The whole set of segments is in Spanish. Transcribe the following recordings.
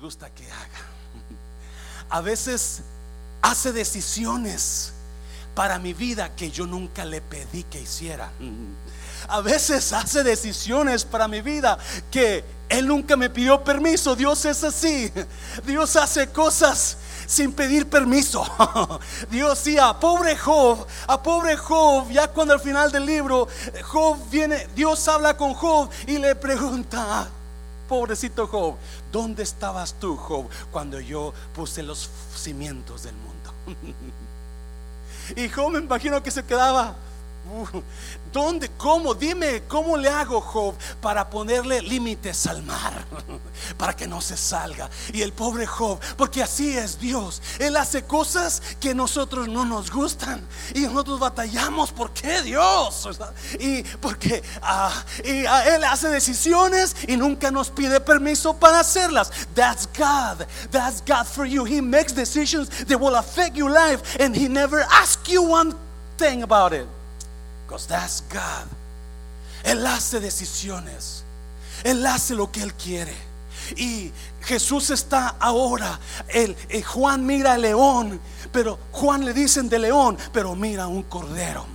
gusta que haga. A veces hace decisiones para mi vida que yo nunca le pedí que hiciera. A veces hace decisiones para mi vida que Él nunca me pidió permiso. Dios es así. Dios hace cosas sin pedir permiso. Dios sí, a pobre Job, a pobre Job, ya cuando al final del libro Job viene, Dios habla con Job y le pregunta, pobrecito Job, ¿dónde estabas tú, Job, cuando yo puse los cimientos del mundo? y Job me imagino que se quedaba ¿Dónde? ¿Cómo? Dime, ¿cómo le hago, Job, para ponerle límites al mar? Para que no se salga. Y el pobre Job, porque así es Dios. Él hace cosas que nosotros no nos gustan. Y nosotros batallamos. ¿Por qué Dios? Y porque ah, Él hace decisiones y nunca nos pide permiso para hacerlas. That's God. That's God for you. He makes decisions that will affect your life. And He never asks you one thing about it. Because that's God. Él hace decisiones. Él hace lo que Él quiere. Y Jesús está ahora. Eh, Juan mira al león, pero Juan le dicen de león, pero mira un cordero.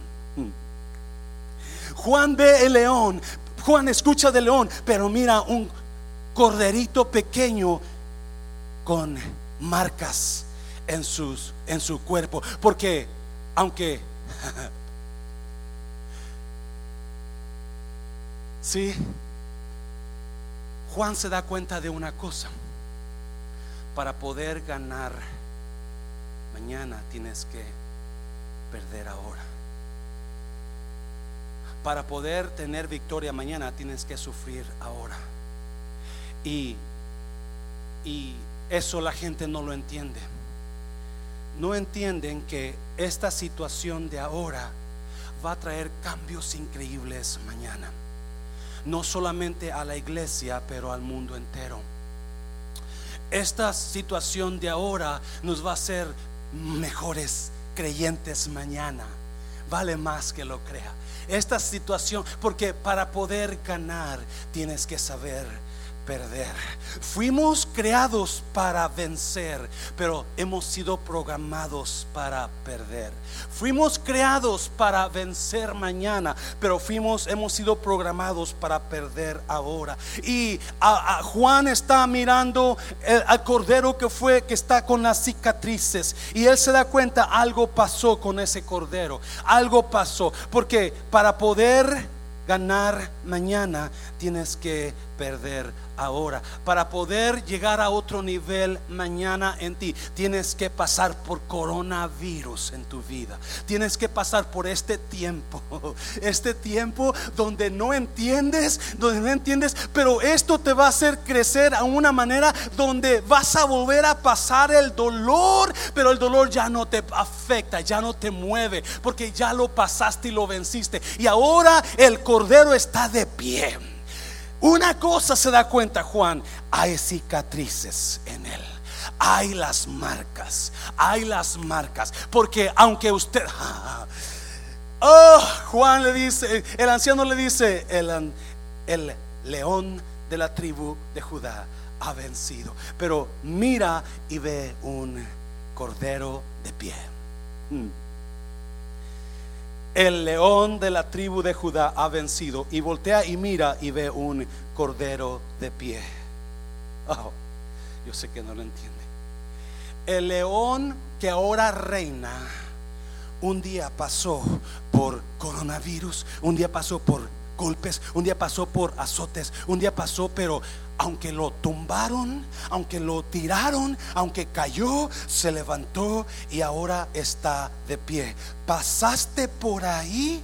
Juan ve el león, Juan escucha del león, pero mira un corderito pequeño con marcas en su cuerpo. Porque aunque Sí, Juan se da cuenta de una cosa. Para poder ganar mañana tienes que perder ahora. Para poder tener victoria mañana tienes que sufrir ahora. Y, y eso la gente no lo entiende. No entienden que esta situación de ahora va a traer cambios increíbles mañana no solamente a la iglesia, pero al mundo entero. Esta situación de ahora nos va a hacer mejores creyentes mañana. Vale más que lo crea. Esta situación, porque para poder ganar tienes que saber perder. Fuimos creados para vencer, pero hemos sido programados para perder. Fuimos creados para vencer mañana, pero fuimos hemos sido programados para perder ahora. Y Juan está mirando al cordero que fue que está con las cicatrices y él se da cuenta algo pasó con ese cordero. Algo pasó, porque para poder ganar mañana tienes que perder ahora. Para poder llegar a otro nivel mañana en ti, tienes que pasar por coronavirus en tu vida. Tienes que pasar por este tiempo. Este tiempo donde no entiendes, donde no entiendes, pero esto te va a hacer crecer a una manera donde vas a volver a pasar el dolor, pero el dolor ya no te afecta, ya no te mueve, porque ya lo pasaste y lo venciste. Y ahora el cordero está de pie. Una cosa se da cuenta Juan, hay cicatrices en él. Hay las marcas, hay las marcas. Porque aunque usted... Oh, Juan le dice, el anciano le dice, el, el león de la tribu de Judá ha vencido. Pero mira y ve un cordero de pie. El león de la tribu de Judá ha vencido. Y voltea y mira y ve un cordero de pie. Oh, yo sé que no lo entiende. El león que ahora reina, un día pasó por coronavirus, un día pasó por golpes, un día pasó por azotes, un día pasó, pero aunque lo tumbaron, aunque lo tiraron, aunque cayó, se levantó y ahora está de pie. Pasaste por ahí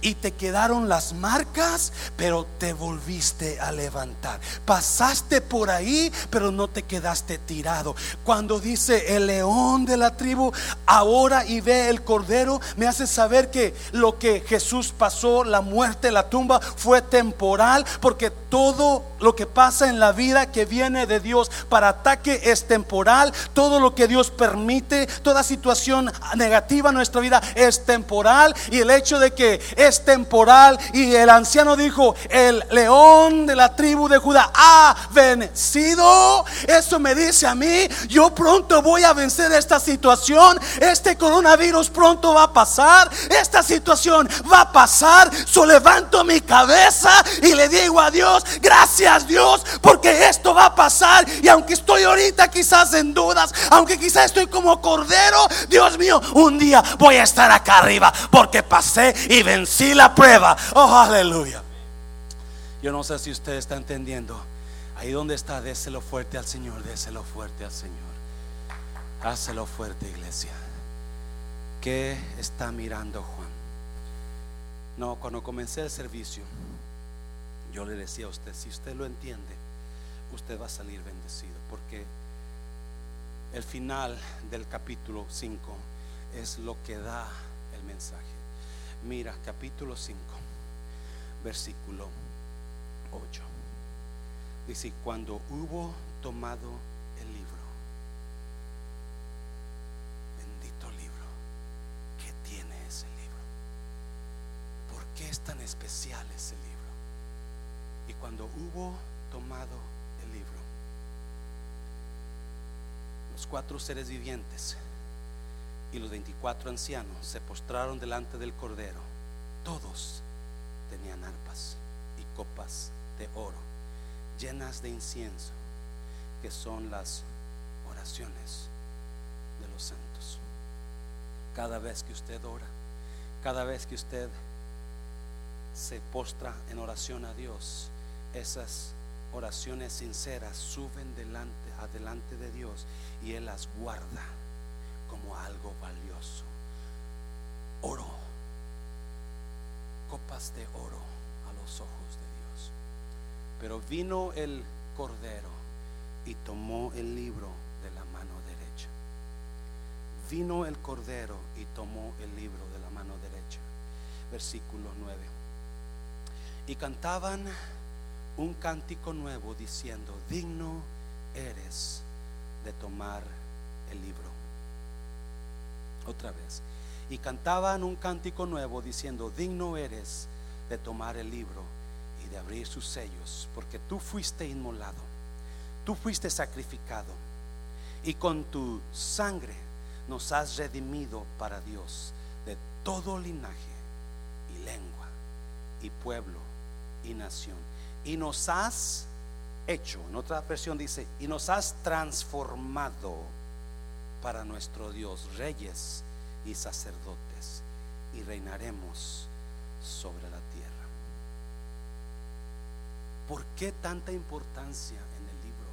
y te quedaron las marcas, pero te volviste a levantar. Pasaste por ahí, pero no te quedaste tirado. Cuando dice el león de la tribu, ahora y ve el cordero, me hace saber que lo que Jesús pasó, la muerte, la tumba, fue temporal, porque todo lo que pasa en la vida que viene de Dios para ataque es temporal. Todo lo que Dios permite, toda situación negativa en nuestra vida es temporal. Y el hecho de que es temporal y el anciano dijo, el león de la tribu de Judá ha vencido. Eso me dice a mí, yo pronto voy a vencer esta situación. Este coronavirus pronto va a pasar. Esta situación va a pasar. So levanto mi cabeza y le digo a Dios, gracias Dios, porque esto va a pasar. Y aunque estoy ahorita quizás en dudas, aunque quizás estoy como cordero, Dios mío, un día voy a estar acá arriba porque pasé y vencí la prueba. Oh, aleluya. Yo no sé si usted está entendiendo. Ahí donde está, déselo fuerte al Señor, déselo fuerte al Señor. Hácelo fuerte, iglesia. ¿Qué está mirando Juan? No, cuando comencé el servicio, yo le decía a usted, si usted lo entiende, usted va a salir bendecido, porque el final del capítulo 5 es lo que da el mensaje. Mira, capítulo 5, versículo 8. Dice, cuando hubo tomado el libro, bendito libro, ¿qué tiene ese libro? ¿Por qué es tan especial ese libro? Y cuando hubo tomado el libro, los cuatro seres vivientes y los 24 ancianos se postraron delante del Cordero. Todos tenían arpas y copas de oro llenas de incienso, que son las oraciones de los santos. Cada vez que usted ora, cada vez que usted se postra en oración a Dios, esas oraciones sinceras suben delante, adelante de Dios y Él las guarda como algo valioso. Oro, copas de oro a los ojos de Dios. Pero vino el Cordero y tomó el libro de la mano derecha. Vino el Cordero y tomó el libro de la mano derecha. Versículo 9. Y cantaban un cántico nuevo diciendo, digno eres de tomar el libro. Otra vez. Y cantaban un cántico nuevo diciendo, digno eres de tomar el libro y de abrir sus sellos, porque tú fuiste inmolado, tú fuiste sacrificado, y con tu sangre nos has redimido para Dios de todo linaje y lengua y pueblo y nación y nos has hecho, en otra versión dice, y nos has transformado para nuestro Dios, reyes y sacerdotes, y reinaremos sobre la tierra. ¿Por qué tanta importancia en el libro?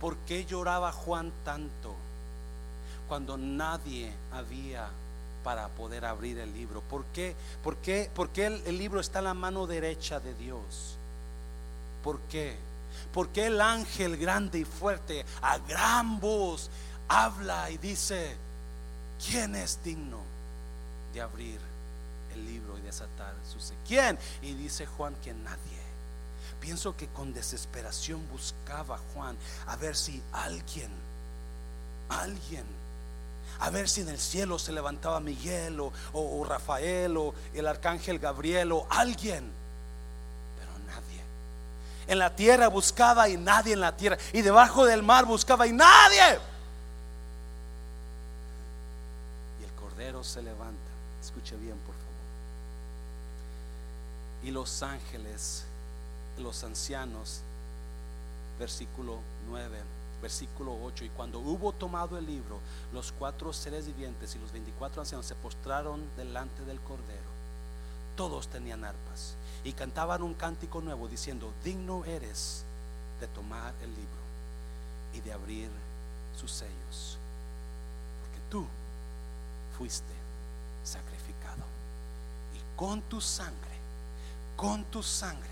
¿Por qué lloraba Juan tanto cuando nadie había para poder abrir el libro? ¿Por qué? ¿Por qué, por qué el, el libro está en la mano derecha de Dios? ¿Por qué? Porque el ángel grande y fuerte a gran voz habla y dice, ¿quién es digno de abrir el libro y desatar su ¿Quién? Y dice Juan que nadie. Pienso que con desesperación buscaba Juan a ver si alguien, alguien, a ver si en el cielo se levantaba Miguel o, o Rafael o el arcángel Gabriel o alguien en la tierra buscaba y nadie en la tierra. Y debajo del mar buscaba y nadie. Y el cordero se levanta. Escuche bien, por favor. Y los ángeles, los ancianos, versículo 9, versículo 8. Y cuando hubo tomado el libro, los cuatro seres vivientes y los 24 ancianos se postraron delante del cordero. Todos tenían arpas y cantaban un cántico nuevo diciendo, digno eres de tomar el libro y de abrir sus sellos, porque tú fuiste sacrificado. Y con tu sangre, con tu sangre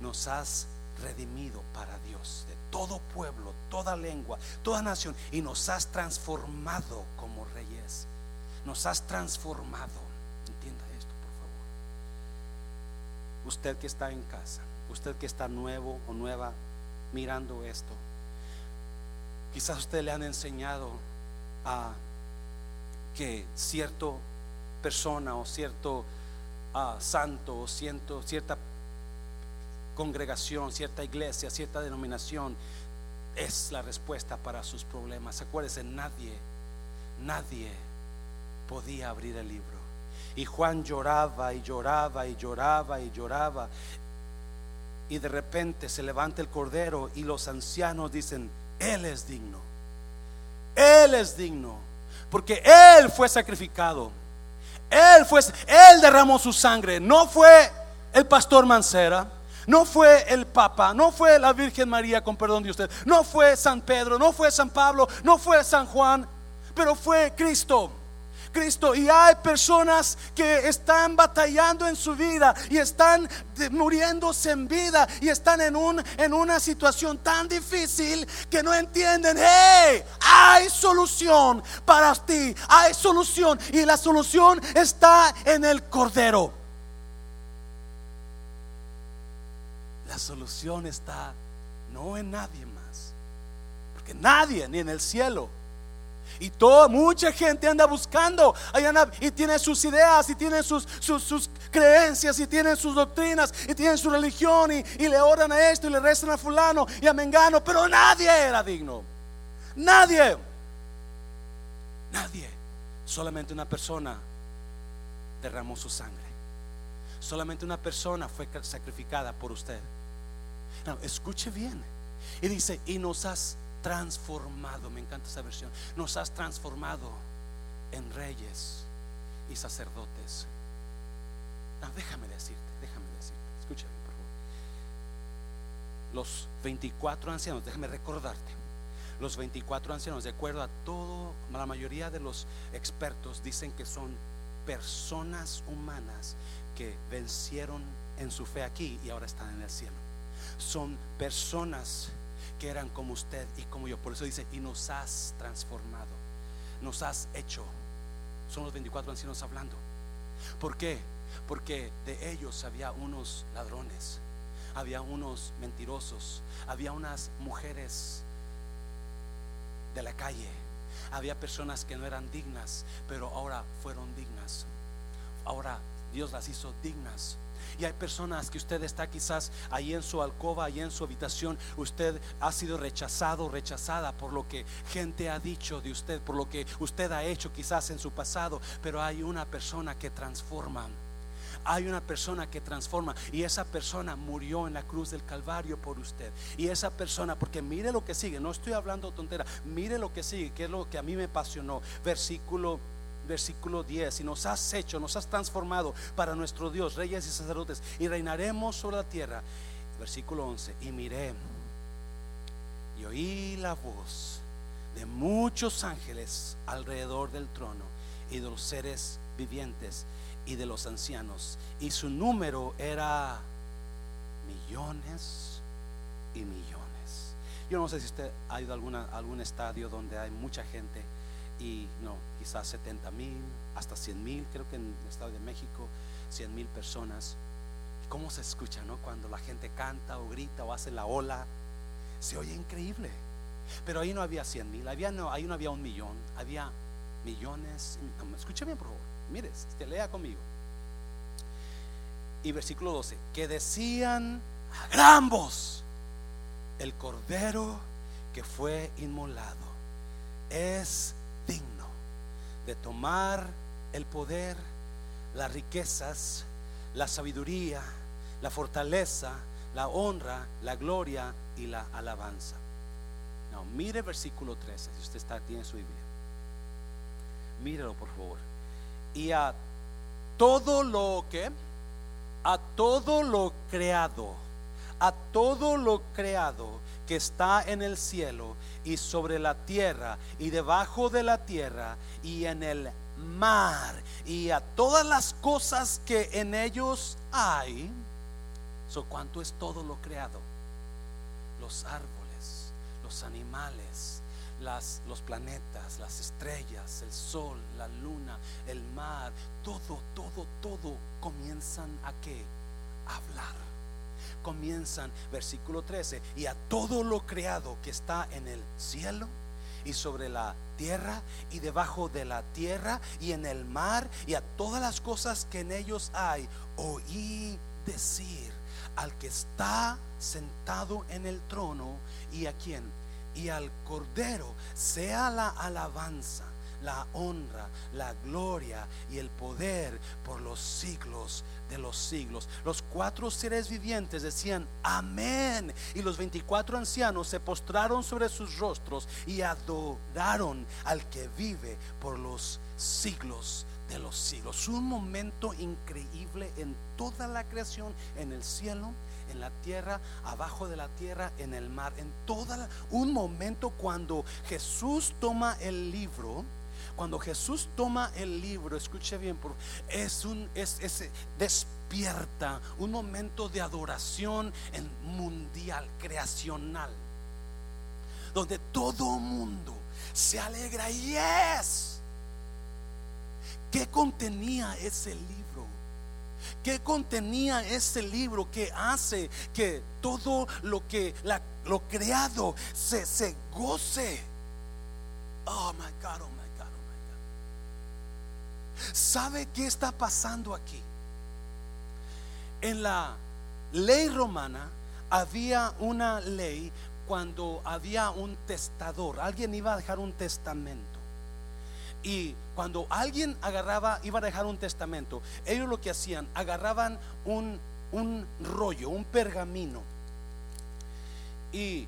nos has redimido para Dios de todo pueblo, toda lengua, toda nación y nos has transformado como reyes, nos has transformado usted que está en casa, usted que está nuevo o nueva mirando esto, quizás usted le han enseñado a que cierto persona o cierto ah, santo o cierta congregación, cierta iglesia, cierta denominación es la respuesta para sus problemas. Acuérdese, nadie, nadie podía abrir el libro. Y Juan lloraba y lloraba y lloraba y lloraba. Y de repente se levanta el cordero y los ancianos dicen, Él es digno. Él es digno. Porque Él fue sacrificado. Él fue, Él derramó su sangre. No fue el pastor Mancera. No fue el Papa, no fue la Virgen María, con perdón de usted, no fue San Pedro, no fue San Pablo, no fue San Juan, pero fue Cristo. Cristo. Y hay personas que están batallando en su vida y están muriéndose en vida y están en, un, en una situación tan difícil que no entienden, hey, hay solución para ti, hay solución y la solución está en el Cordero. La solución está no en nadie más, porque nadie, ni en el cielo, y toda, mucha gente anda buscando y tiene sus ideas y tiene sus, sus, creencias y tiene sus doctrinas y tiene su religión y, le oran a esto y le rezan a fulano y a mengano, pero nadie era digno. Nadie. Nadie. Solamente una persona derramó su sangre. Solamente una persona fue sacrificada por usted. escuche bien. Y dice, y nos has transformado, me encanta esa versión, nos has transformado en reyes y sacerdotes. déjame decirte, déjame decirte, escúchame por favor. Los 24 ancianos, déjame recordarte, los 24 ancianos, de acuerdo a todo, la mayoría de los expertos dicen que son personas humanas que vencieron en su fe aquí y ahora están en el cielo. Son personas que eran como usted y como yo. Por eso dice, y nos has transformado, nos has hecho. Son los 24 ancianos hablando. ¿Por qué? Porque de ellos había unos ladrones, había unos mentirosos, había unas mujeres de la calle, había personas que no eran dignas, pero ahora fueron dignas. Ahora Dios las hizo dignas y hay personas que usted está quizás ahí en su alcoba, ahí en su habitación. Usted ha sido rechazado, rechazada por lo que gente ha dicho de usted, por lo que usted ha hecho quizás en su pasado. Pero hay una persona que transforma. Hay una persona que transforma y esa persona murió en la cruz del Calvario por usted. Y esa persona, porque mire lo que sigue, no estoy hablando tontera, mire lo que sigue, que es lo que a mí me apasionó. Versículo versículo 10, y nos has hecho, nos has transformado para nuestro Dios, reyes y sacerdotes, y reinaremos sobre la tierra. Versículo 11, y miré y oí la voz de muchos ángeles alrededor del trono y de los seres vivientes y de los ancianos, y su número era millones y millones. Yo no sé si usted ha ido a alguna, algún estadio donde hay mucha gente y no, quizás 70 mil, hasta 100 mil, creo que en el Estado de México, 100 mil personas. ¿Cómo se escucha, no? Cuando la gente canta o grita o hace la ola, se oye increíble. Pero ahí no había 100 mil, había, no, ahí no había un millón, había millones. escuche bien, por favor, mire, te lea conmigo. Y versículo 12, que decían a gran voz, el cordero que fue inmolado es digno de tomar el poder, las riquezas, la sabiduría, la fortaleza, la honra, la gloria y la alabanza. No, mire versículo 13, si usted está, tiene su Biblia. Mírelo por favor. Y a todo lo que, a todo lo creado, a todo lo creado que está en el cielo y sobre la tierra y debajo de la tierra y en el mar y a todas las cosas que en ellos hay. So, ¿Cuánto es todo lo creado? Los árboles, los animales, las, los planetas, las estrellas, el sol, la luna, el mar, todo, todo, todo comienzan a qué? Hablar comienzan, versículo 13, y a todo lo creado que está en el cielo y sobre la tierra y debajo de la tierra y en el mar y a todas las cosas que en ellos hay, oí decir al que está sentado en el trono y a quien y al cordero sea la alabanza la honra, la gloria y el poder por los siglos de los siglos. Los cuatro seres vivientes decían, amén. Y los veinticuatro ancianos se postraron sobre sus rostros y adoraron al que vive por los siglos de los siglos. Un momento increíble en toda la creación, en el cielo, en la tierra, abajo de la tierra, en el mar, en toda un momento cuando Jesús toma el libro cuando Jesús toma el libro, escuche bien, es un es, despierta un momento de adoración mundial, creacional, donde todo mundo se alegra y es. ¿Qué contenía ese libro? ¿Qué contenía ese libro que hace que todo lo que lo creado se, se goce? Oh my God, oh my ¿Sabe qué está pasando aquí? En la ley romana había una ley cuando había un testador, alguien iba a dejar un testamento. Y cuando alguien agarraba, iba a dejar un testamento, ellos lo que hacían, agarraban un, un rollo, un pergamino. Y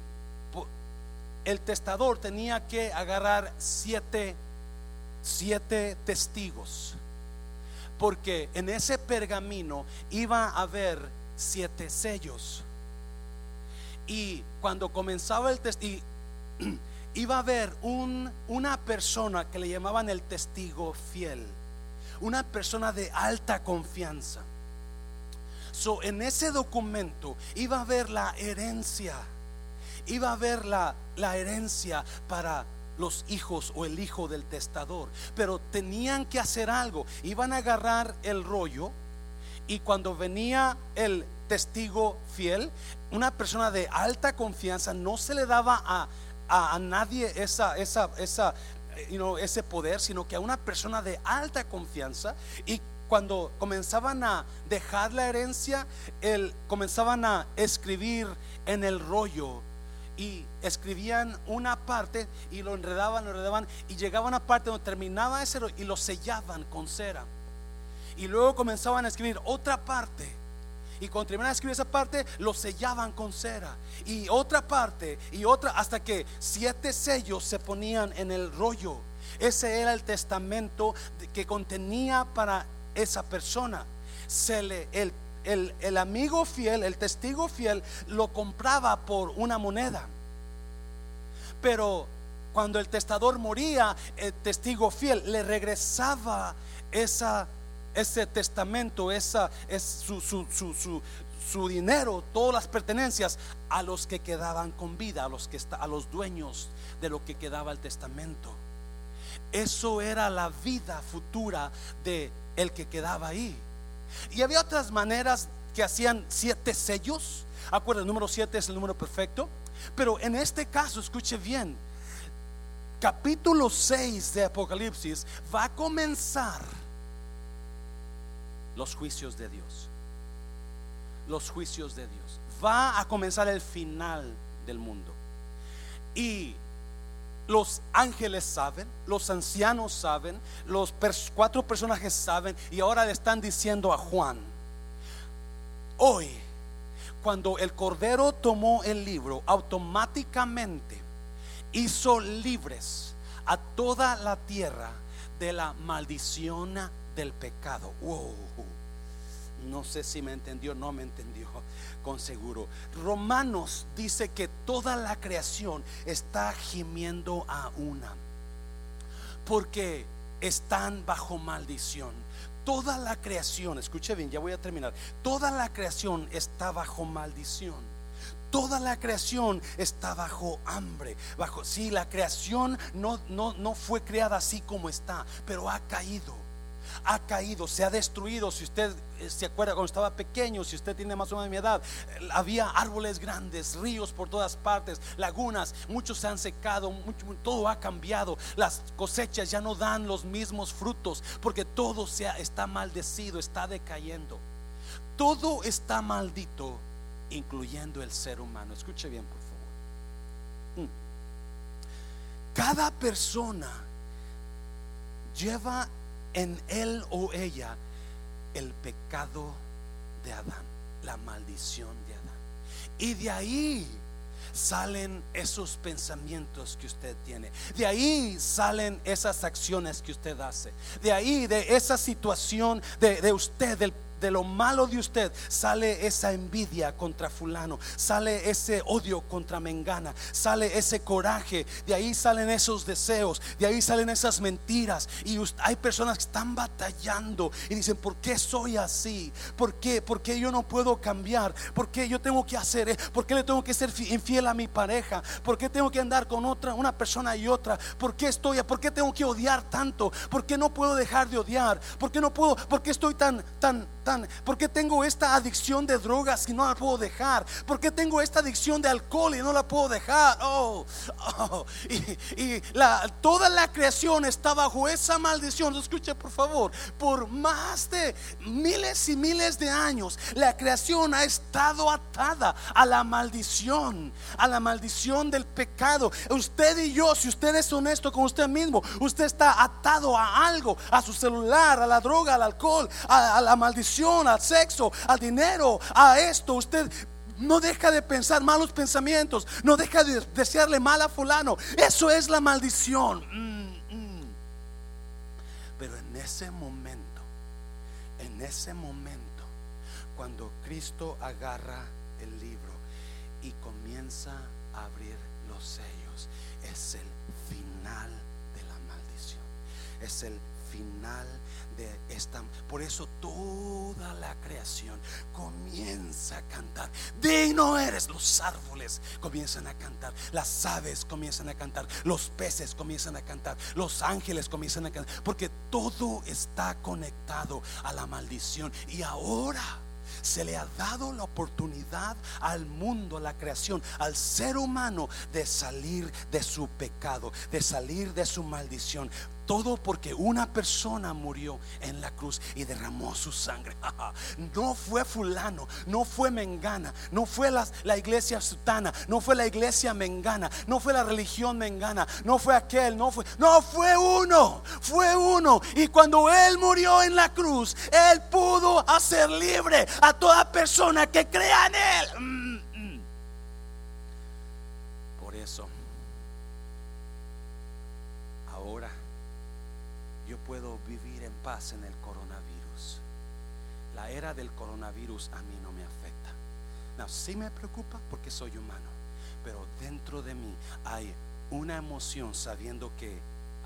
el testador tenía que agarrar siete siete testigos, porque en ese pergamino iba a haber siete sellos. Y cuando comenzaba el testigo, iba a haber un, una persona que le llamaban el testigo fiel, una persona de alta confianza. So, en ese documento iba a haber la herencia, iba a haber la, la herencia para los hijos o el hijo del testador, pero tenían que hacer algo. Iban a agarrar el rollo y cuando venía el testigo fiel, una persona de alta confianza, no se le daba a, a, nadie esa, esa, esa, ese poder, sino que a una persona de alta confianza y cuando comenzaban a dejar la herencia, el, comenzaban a escribir en el rollo y escribían una parte y lo enredaban, lo enredaban y llegaban a una parte donde terminaba ese y lo sellaban con cera. Y luego comenzaban a escribir otra parte. Y cuando terminaban de escribir esa parte, lo sellaban con cera. Y otra parte y otra, hasta que siete sellos se ponían en el rollo. Ese era el testamento que contenía para esa persona. Se le, el el, amigo fiel, el testigo fiel, lo compraba por una moneda. Pero cuando el testador moría, el testigo fiel le regresaba esa, ese testamento, esa, es su, su, su, su, dinero, todas las pertenencias a los que quedaban con vida, a los, que a los dueños de lo que quedaba el testamento. Eso era la vida futura de el que quedaba ahí. Y había otras maneras que hacían siete sellos. Acuerda, el número siete es el número perfecto. Pero en este caso, escuche bien, capítulo 6 de Apocalipsis va a comenzar los juicios de Dios. Los juicios de Dios. Va a comenzar el final del mundo. Y los ángeles saben, los ancianos saben, los cuatro personajes saben y ahora le están diciendo a Juan, hoy, cuando el Cordero tomó el libro, automáticamente hizo libres a toda la tierra de la maldición del pecado. No sé si me entendió, no me entendió con seguro. Romanos dice que toda la creación está gimiendo a una. Porque están bajo maldición. Toda la creación, escuche bien, ya voy a terminar. Toda la creación está bajo maldición. Toda la creación está bajo hambre, bajo sí, la creación no no no fue creada así como está, pero ha caído ha caído, se ha destruido. Si usted eh, se acuerda cuando estaba pequeño, si usted tiene más o menos mi edad, eh, había árboles grandes, ríos por todas partes, lagunas, muchos se han secado, todo ha cambiado. Las cosechas ya no dan los mismos frutos porque todo se está maldecido, está decayendo. Todo está maldito, incluyendo el ser humano. Escuche bien, por favor. Mm. Cada persona lleva en él o ella el pecado de Adán, la maldición de Adán. Y de ahí salen esos pensamientos que usted tiene. De ahí salen esas acciones que usted hace. De ahí, de esa situación de, de usted, del de lo malo de usted sale esa envidia contra fulano, sale ese odio contra Mengana, sale ese coraje, de ahí salen esos deseos, de ahí salen esas mentiras. Y hay personas que están batallando y dicen, ¿por qué soy así? ¿Por qué? ¿Por qué yo no puedo cambiar? ¿Por qué yo tengo que hacer? ¿Por qué le tengo que ser infiel a mi pareja? ¿Por qué tengo que andar con otra, una persona y otra? ¿Por qué estoy? ¿Por qué tengo que odiar tanto? ¿Por qué no puedo dejar de odiar? ¿Por qué no puedo? ¿Por qué estoy tan, tan, por qué tengo esta adicción de drogas y no la puedo dejar? ¿Por qué tengo esta adicción de alcohol y no la puedo dejar? Oh, oh. y, la, toda la creación está bajo esa maldición. Escuche por favor, por más de miles y miles de años, la creación ha estado atada a la maldición, a la maldición del pecado. Usted y yo, si usted es honesto con usted mismo, usted está atado a algo, a su celular, a la droga, al alcohol, a la maldición al sexo, al dinero, a esto. Usted no deja de pensar malos pensamientos, no deja de desearle mal a fulano. Eso es la maldición. Mm, mm. Pero en ese momento, en ese momento, cuando Cristo agarra el libro y comienza a abrir los sellos, es el final de la maldición. Es el final de esta. Por eso toda la creación comienza a cantar. Digno eres. Los árboles comienzan a cantar. Las aves comienzan a cantar. Los peces comienzan a cantar. Los ángeles comienzan a cantar. Porque todo está conectado a la maldición. Y ahora se le ha dado la oportunidad al mundo, a la creación, al ser humano de salir de su pecado, de salir de su maldición. Todo porque una persona murió en la cruz y derramó su sangre. No fue fulano, no fue mengana, no fue la, la, iglesia sutana, no fue la iglesia mengana, no fue la religión mengana, no fue aquel, no fue, no fue uno, fue uno. Y cuando él murió en la cruz, él pudo hacer libre a toda persona que crea en él. Mm, mm. Por eso puedo vivir en paz en el coronavirus. La era del coronavirus a mí no me afecta. No, sí me preocupa porque soy humano, pero dentro de mí hay una emoción sabiendo que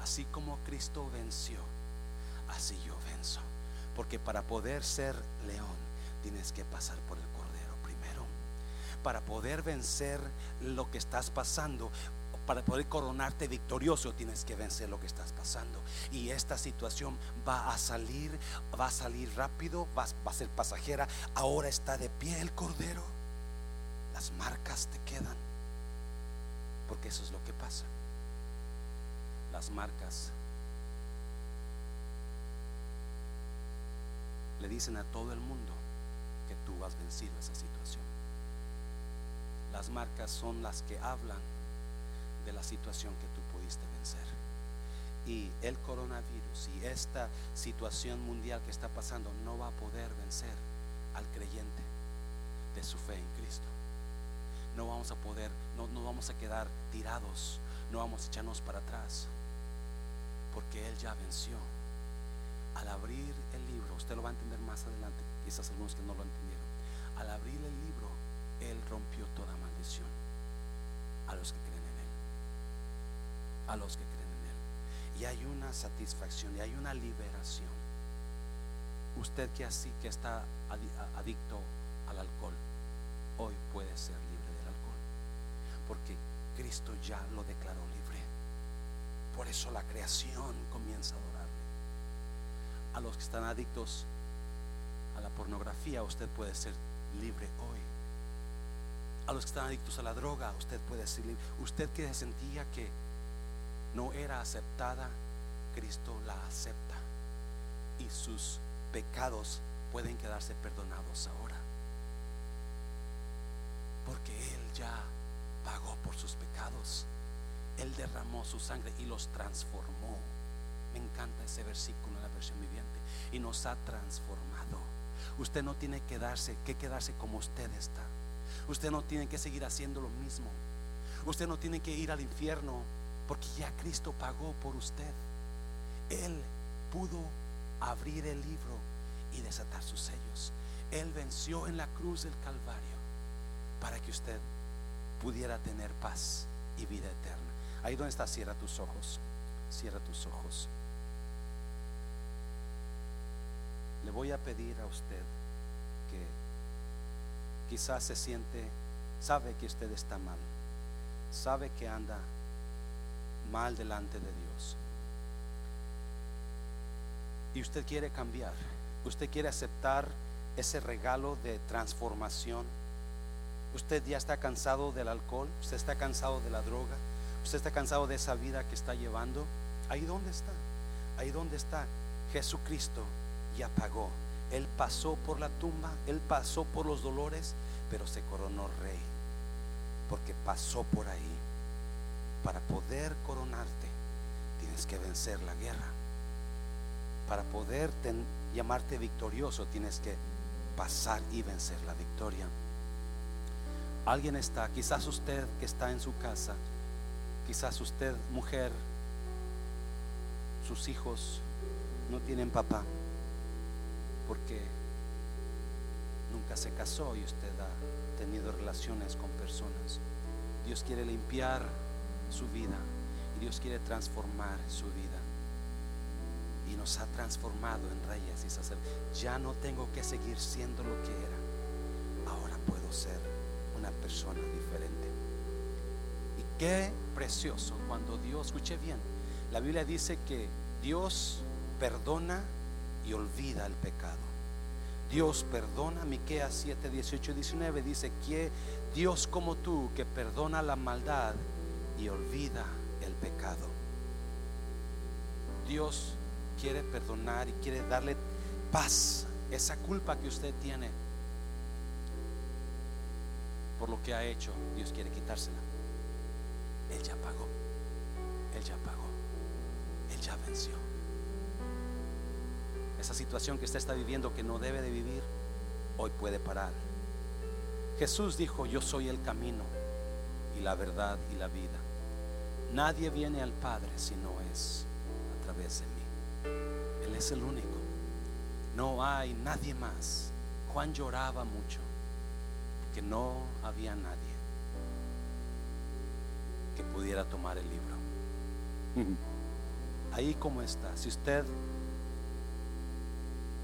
así como Cristo venció, así yo venzo. Porque para poder ser león tienes que pasar por el cordero primero. Para poder vencer lo que estás pasando, para poder coronarte victorioso tienes que vencer lo que estás pasando. Y esta situación va a salir, va a salir rápido, va, a ser pasajera. Ahora está de pie el cordero. Las marcas te quedan. Porque eso es lo que pasa. Las marcas le dicen a todo el mundo que tú has vencido esa situación. Las marcas son las que hablan de la situación que tú pudiste vencer. Y el coronavirus y esta situación mundial que está pasando no va a poder vencer al creyente de su fe en Cristo. No vamos a poder, no, vamos a quedar tirados, no vamos a echarnos para atrás, porque Él ya venció. Al abrir el libro, usted lo va a entender más adelante, quizás algunos que no lo entendieron. Al abrir el libro, Él rompió toda maldición a los que a los que creen en Él. Y hay una satisfacción y hay una liberación. Usted que así que está adicto al alcohol, hoy puede ser libre del alcohol. Porque Cristo ya lo declaró libre. Por eso la creación comienza a adorarle. A los que están adictos a la pornografía, usted puede ser libre hoy. A los que están adictos a la droga, usted puede ser libre. Usted que sentía que no era aceptada, Cristo la acepta. Y sus pecados pueden quedarse perdonados ahora. Porque Él ya pagó por sus pecados. Él derramó su sangre y los transformó. Me encanta ese versículo en la versión viviente. Y nos ha transformado. Usted no tiene que, darse, que quedarse como usted está. Usted no tiene que seguir haciendo lo mismo. Usted no tiene que ir al infierno porque ya Cristo pagó por usted. Él pudo abrir el libro y desatar sus sellos. Él venció en la cruz del Calvario para que usted pudiera tener paz y vida eterna. Ahí donde está, cierra tus ojos. Cierra tus ojos. Le voy a pedir a usted que quizás se siente, sabe que usted está mal, sabe que anda mal delante de Dios. Y usted quiere cambiar, usted quiere aceptar ese regalo de transformación. Usted ya está cansado del alcohol, usted está cansado de la droga, usted está cansado de esa vida que está llevando. Ahí donde está, ahí donde está Jesucristo ya pagó. Él pasó por la tumba, él pasó por los dolores, pero se coronó rey, porque pasó por ahí. Para poder coronarte, tienes que vencer la guerra. Para poder llamarte victorioso, tienes que pasar y vencer la victoria. Alguien está, quizás usted que está en su casa, quizás usted mujer, sus hijos no tienen papá porque nunca se casó y usted ha tenido relaciones con personas. Dios quiere limpiar su vida y Dios quiere transformar su vida. Y nos ha transformado en reyes y sacerdotes. Ya no tengo que seguir siendo lo que era. Ahora puedo ser una persona diferente. Y qué precioso cuando Dios, escuche bien, la Biblia dice que Dios perdona y olvida el pecado. Dios perdona, Miqueas 7, 18 y 19 dice que Dios como tú que perdona la maldad y olvida el pecado. Dios quiere perdonar y quiere darle paz, esa culpa que usted tiene por lo que ha hecho, Dios quiere quitársela. Él ya pagó, Él ya pagó, Él ya venció esa situación que usted está viviendo que no debe de vivir, hoy puede parar. Jesús dijo, yo soy el camino y la verdad y la vida. Nadie viene al Padre si no es a través de mí. Él es el único. No hay nadie más. Juan lloraba mucho porque no había nadie que pudiera tomar el libro. Ahí como está. Si usted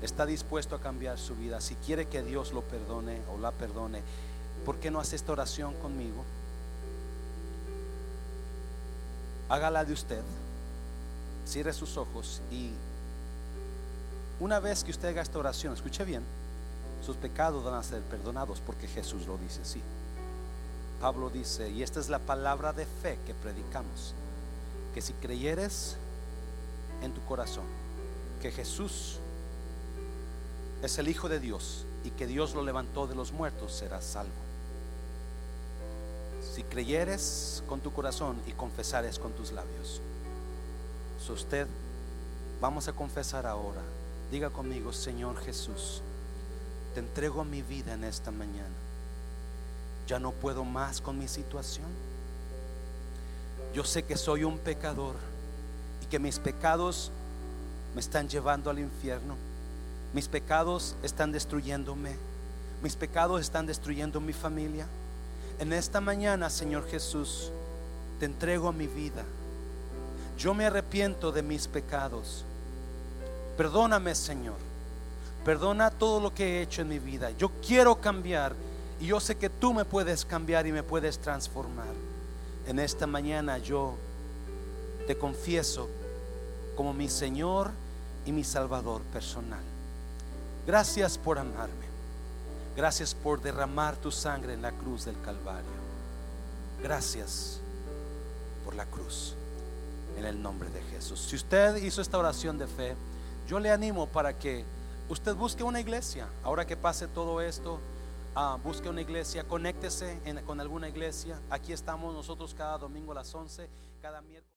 está dispuesto a cambiar su vida, si quiere que Dios lo perdone o la perdone, ¿por qué no hace esta oración conmigo? Hágala de usted, cierre sus ojos y una vez que usted haga esta oración, escuche bien, sus pecados van a ser perdonados porque Jesús lo dice así. Pablo dice, y esta es la palabra de fe que predicamos, que si creyeres en tu corazón que Jesús es el Hijo de Dios y que Dios lo levantó de los muertos, serás salvo. Si creyeres con tu corazón y confesares con tus labios. So usted, vamos a confesar ahora. Diga conmigo, Señor Jesús, te entrego mi vida en esta mañana. Ya no puedo más con mi situación. Yo sé que soy un pecador y que mis pecados me están llevando al infierno mis pecados están destruyéndome. Mis pecados están destruyendo mi familia. En esta mañana, Señor Jesús, te entrego mi vida. Yo me arrepiento de mis pecados. Perdóname, Señor. Perdona todo lo que he hecho en mi vida. Yo quiero cambiar y yo sé que tú me puedes cambiar y me puedes transformar. En esta mañana yo te confieso como mi Señor y mi Salvador personal. Gracias por amarme. Gracias por derramar tu sangre en la cruz del Calvario. Gracias por la cruz. En el nombre de Jesús. Si usted hizo esta oración de fe, yo le animo para que usted busque una iglesia. Ahora que pase todo esto, ah, busque una iglesia, conéctese con alguna iglesia. Aquí estamos nosotros cada domingo a las 11, cada miércoles.